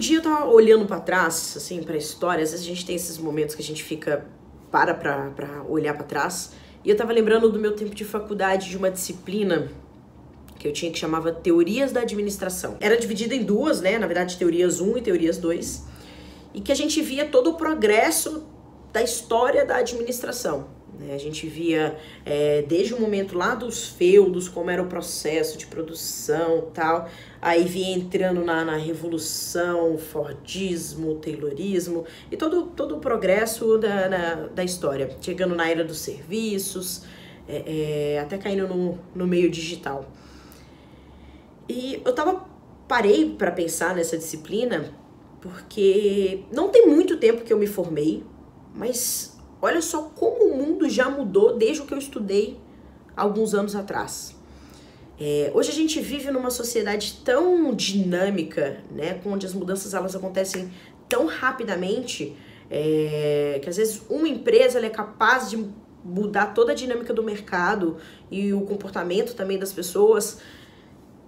Dia eu tava olhando para trás, assim, para a história. Às vezes a gente tem esses momentos que a gente fica para para olhar para trás. E eu tava lembrando do meu tempo de faculdade de uma disciplina que eu tinha que chamava Teorias da Administração. Era dividida em duas, né? Na verdade, teorias 1 e teorias 2. E que a gente via todo o progresso da história da administração. Né? A gente via é, desde o momento lá dos feudos, como era o processo de produção tal, aí vinha entrando na, na revolução, Fordismo, Taylorismo e todo, todo o progresso da, na, da história, chegando na era dos serviços, é, é, até caindo no, no meio digital. E eu tava parei para pensar nessa disciplina porque não tem muito tempo que eu me formei, mas olha só como mundo já mudou desde o que eu estudei alguns anos atrás. É, hoje a gente vive numa sociedade tão dinâmica, né, onde as mudanças elas acontecem tão rapidamente, é, que às vezes uma empresa é capaz de mudar toda a dinâmica do mercado e o comportamento também das pessoas,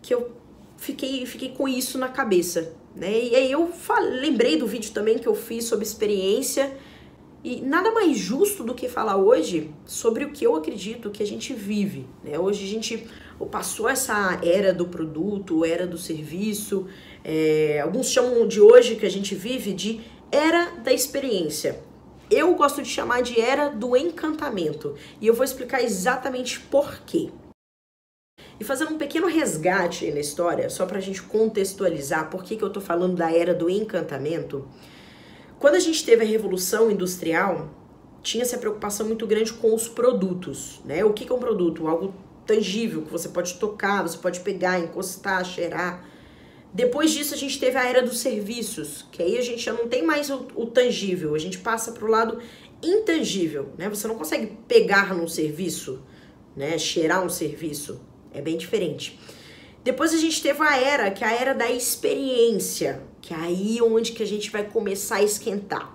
que eu fiquei, fiquei com isso na cabeça. Né? E aí eu lembrei do vídeo também que eu fiz sobre experiência e nada mais justo do que falar hoje sobre o que eu acredito que a gente vive. Né? Hoje a gente passou essa era do produto, era do serviço. É, alguns chamam de hoje que a gente vive de era da experiência. Eu gosto de chamar de era do encantamento. E eu vou explicar exatamente por quê. E fazendo um pequeno resgate na história, só para a gente contextualizar por que, que eu estou falando da era do encantamento. Quando a gente teve a Revolução Industrial, tinha-se a preocupação muito grande com os produtos, né? O que é um produto? Algo tangível, que você pode tocar, você pode pegar, encostar, cheirar. Depois disso, a gente teve a era dos serviços, que aí a gente já não tem mais o, o tangível, a gente passa para o lado intangível, né? Você não consegue pegar num serviço, né? Cheirar um serviço, é bem diferente. Depois a gente teve a era, que é a era da experiência, que é aí onde que a gente vai começar a esquentar.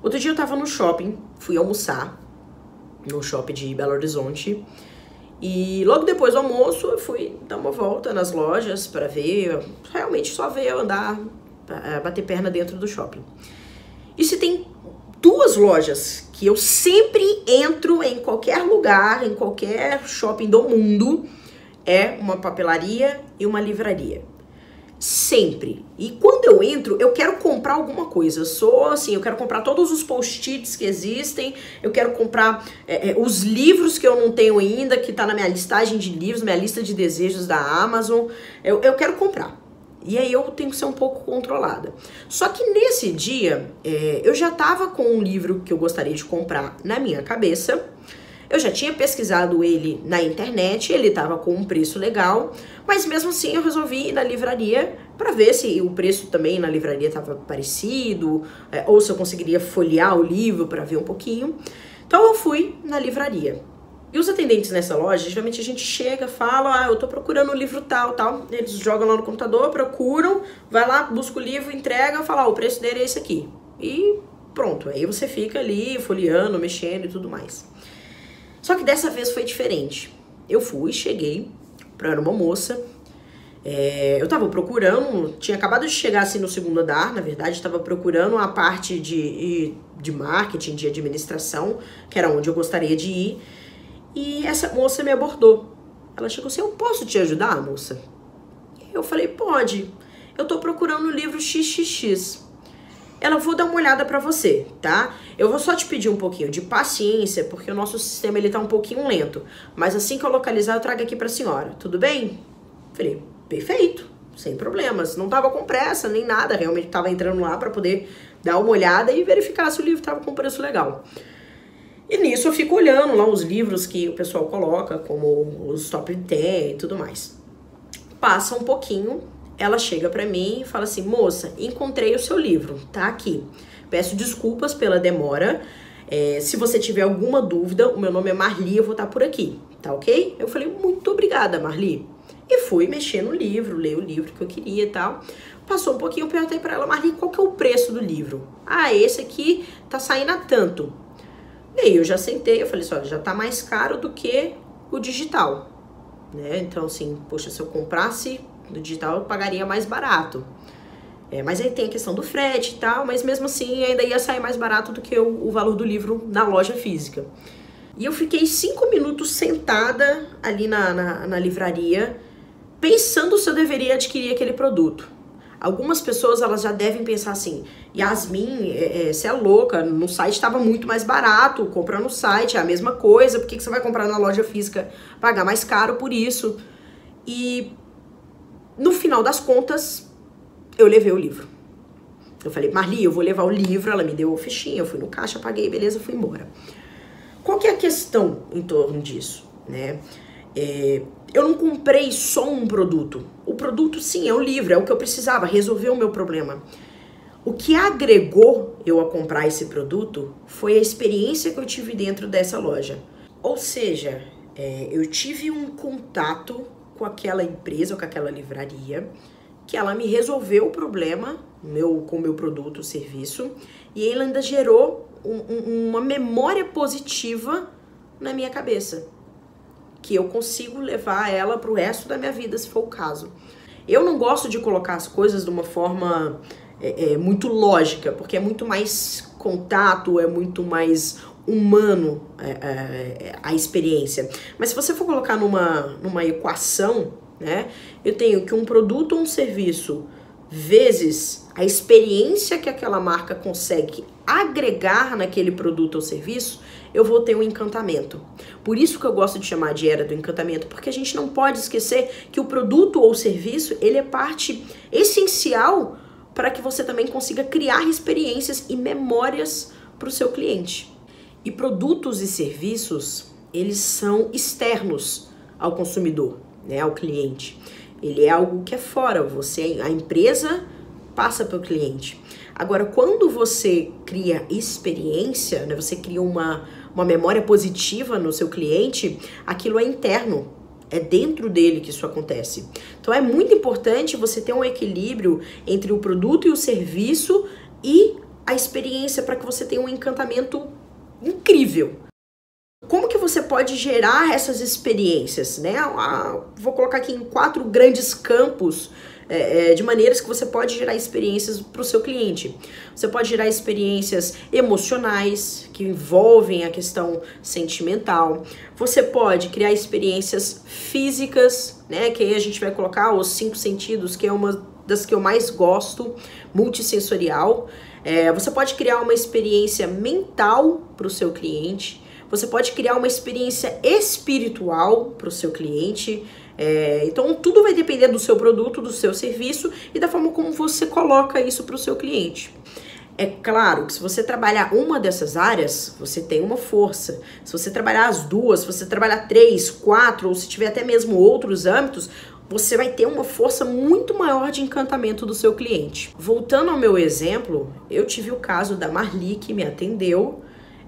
Outro dia eu tava no shopping, fui almoçar no shopping de Belo Horizonte. E logo depois do almoço eu fui dar uma volta nas lojas para ver, realmente só ver eu andar, bater perna dentro do shopping. E se tem duas lojas que eu sempre entro em qualquer lugar, em qualquer shopping do mundo, é uma papelaria e uma livraria. Sempre. E quando eu entro, eu quero comprar alguma coisa. Eu sou assim, eu quero comprar todos os post-its que existem, eu quero comprar é, é, os livros que eu não tenho ainda, que tá na minha listagem de livros, minha lista de desejos da Amazon. Eu, eu quero comprar. E aí eu tenho que ser um pouco controlada. Só que nesse dia, é, eu já tava com um livro que eu gostaria de comprar na minha cabeça. Eu já tinha pesquisado ele na internet, ele estava com um preço legal, mas mesmo assim eu resolvi ir na livraria para ver se o preço também na livraria estava parecido, é, ou se eu conseguiria folhear o livro para ver um pouquinho. Então eu fui na livraria. E os atendentes nessa loja, geralmente a gente chega, fala, ah, eu tô procurando o um livro tal, tal. Eles jogam lá no computador, procuram, vai lá, busca o livro, entrega, fala, ah, o preço dele é esse aqui. E pronto, aí você fica ali folheando, mexendo e tudo mais. Só que dessa vez foi diferente. Eu fui, cheguei para uma moça. É, eu tava procurando, tinha acabado de chegar assim no segundo andar, na verdade, estava procurando a parte de, de marketing, de administração, que era onde eu gostaria de ir. E essa moça me abordou. Ela chegou assim: Eu posso te ajudar, moça? Eu falei: Pode. Eu tô procurando o livro XXX ela vou dar uma olhada para você, tá? Eu vou só te pedir um pouquinho de paciência, porque o nosso sistema ele tá um pouquinho lento. Mas assim que eu localizar, eu trago aqui pra senhora. Tudo bem? Falei, perfeito, sem problemas. Não tava com pressa nem nada, realmente tava entrando lá para poder dar uma olhada e verificar se o livro tava com preço legal. E nisso eu fico olhando lá os livros que o pessoal coloca, como os top 10 e tudo mais. Passa um pouquinho, ela chega para mim e fala assim: "Moça, encontrei o seu livro, tá aqui. Peço desculpas pela demora. É, se você tiver alguma dúvida, o meu nome é Marli, eu vou estar por aqui, tá ok?" Eu falei: "Muito obrigada, Marli." E fui mexer no livro, ler o livro que eu queria e tal. Passou um pouquinho, eu perguntei para ela, Marli, qual que é o preço do livro? Ah, esse aqui tá saindo a tanto. E aí eu já sentei, eu falei assim, olha, já tá mais caro do que o digital. Né? Então, assim, poxa, se eu comprasse no digital, eu pagaria mais barato. É, mas aí tem a questão do frete e tal, mas mesmo assim ainda ia sair mais barato do que o, o valor do livro na loja física. E eu fiquei cinco minutos sentada ali na, na, na livraria, pensando se eu deveria adquirir aquele produto. Algumas pessoas elas já devem pensar assim: Yasmin, é, é, você é louca, no site estava muito mais barato, compra no site, é a mesma coisa, por que, que você vai comprar na loja física, pagar mais caro por isso? E no final das contas, eu levei o livro. Eu falei, Marli, eu vou levar o livro, ela me deu a fichinha, eu fui no caixa, paguei, beleza, fui embora. Qual que é a questão em torno disso, né? É, eu não comprei só um produto. O produto, sim, é o livro, é o que eu precisava, resolver o meu problema. O que agregou eu a comprar esse produto foi a experiência que eu tive dentro dessa loja. Ou seja, é, eu tive um contato com aquela empresa, com aquela livraria, que ela me resolveu o problema meu, com o meu produto, serviço, e ela ainda gerou um, um, uma memória positiva na minha cabeça que eu consigo levar ela para o resto da minha vida, se for o caso. Eu não gosto de colocar as coisas de uma forma é, é, muito lógica, porque é muito mais contato, é muito mais humano é, é, a experiência. Mas se você for colocar numa, numa equação, né, eu tenho que um produto ou um serviço vezes a experiência que aquela marca consegue agregar naquele produto ou serviço, eu vou ter um encantamento. Por isso que eu gosto de chamar de era do encantamento, porque a gente não pode esquecer que o produto ou serviço, ele é parte essencial para que você também consiga criar experiências e memórias para o seu cliente. E produtos e serviços, eles são externos ao consumidor, né, ao cliente. Ele é algo que é fora, você, a empresa passa para o cliente. Agora, quando você cria experiência, né, você cria uma, uma memória positiva no seu cliente, aquilo é interno. É dentro dele que isso acontece. Então é muito importante você ter um equilíbrio entre o produto e o serviço e a experiência para que você tenha um encantamento incrível. Como que você pode gerar essas experiências, né? Ah, vou colocar aqui em quatro grandes campos é, é, de maneiras que você pode gerar experiências para o seu cliente. Você pode gerar experiências emocionais, que envolvem a questão sentimental. Você pode criar experiências físicas, né? Que aí a gente vai colocar os cinco sentidos, que é uma das que eu mais gosto, multissensorial. É, você pode criar uma experiência mental para o seu cliente. Você pode criar uma experiência espiritual para o seu cliente. É, então, tudo vai depender do seu produto, do seu serviço e da forma como você coloca isso para o seu cliente. É claro que se você trabalhar uma dessas áreas, você tem uma força. Se você trabalhar as duas, se você trabalhar três, quatro, ou se tiver até mesmo outros âmbitos, você vai ter uma força muito maior de encantamento do seu cliente. Voltando ao meu exemplo, eu tive o caso da Marli que me atendeu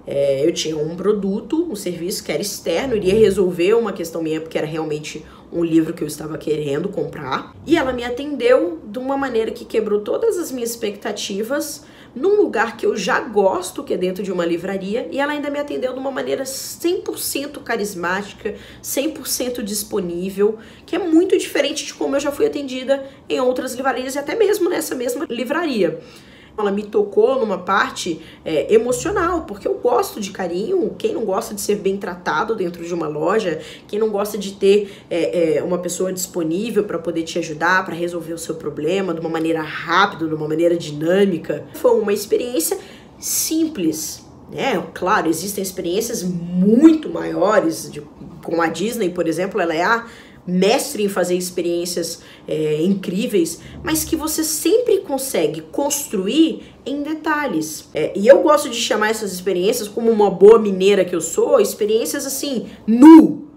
é, eu tinha um produto, um serviço que era externo, iria resolver uma questão minha, porque era realmente um livro que eu estava querendo comprar. E ela me atendeu de uma maneira que quebrou todas as minhas expectativas, num lugar que eu já gosto, que é dentro de uma livraria, e ela ainda me atendeu de uma maneira 100% carismática, 100% disponível, que é muito diferente de como eu já fui atendida em outras livrarias e até mesmo nessa mesma livraria ela me tocou numa parte é, emocional, porque eu gosto de carinho. Quem não gosta de ser bem tratado dentro de uma loja, quem não gosta de ter é, é, uma pessoa disponível para poder te ajudar, para resolver o seu problema de uma maneira rápida, de uma maneira dinâmica. Foi uma experiência simples. Né? Claro, existem experiências muito maiores, de, como a Disney, por exemplo, ela é a mestre em fazer experiências é, incríveis, mas que você sempre consegue construir em detalhes. É, e eu gosto de chamar essas experiências, como uma boa mineira que eu sou, experiências assim, nu.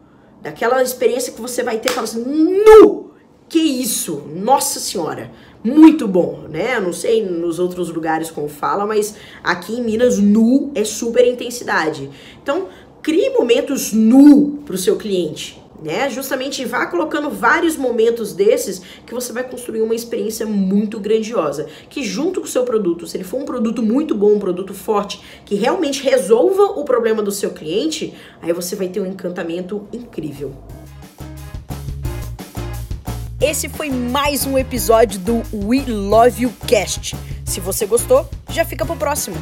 Daquela experiência que você vai ter, fala assim, nu! que isso? Nossa senhora! Muito bom, né? Não sei nos outros lugares como fala, mas aqui em Minas, nu é super intensidade. Então, crie momentos nu para o seu cliente né? Justamente vá colocando vários momentos desses que você vai construir uma experiência muito grandiosa, que junto com o seu produto, se ele for um produto muito bom, um produto forte, que realmente resolva o problema do seu cliente, aí você vai ter um encantamento incrível. Esse foi mais um episódio do We Love You Cast. Se você gostou, já fica pro próximo.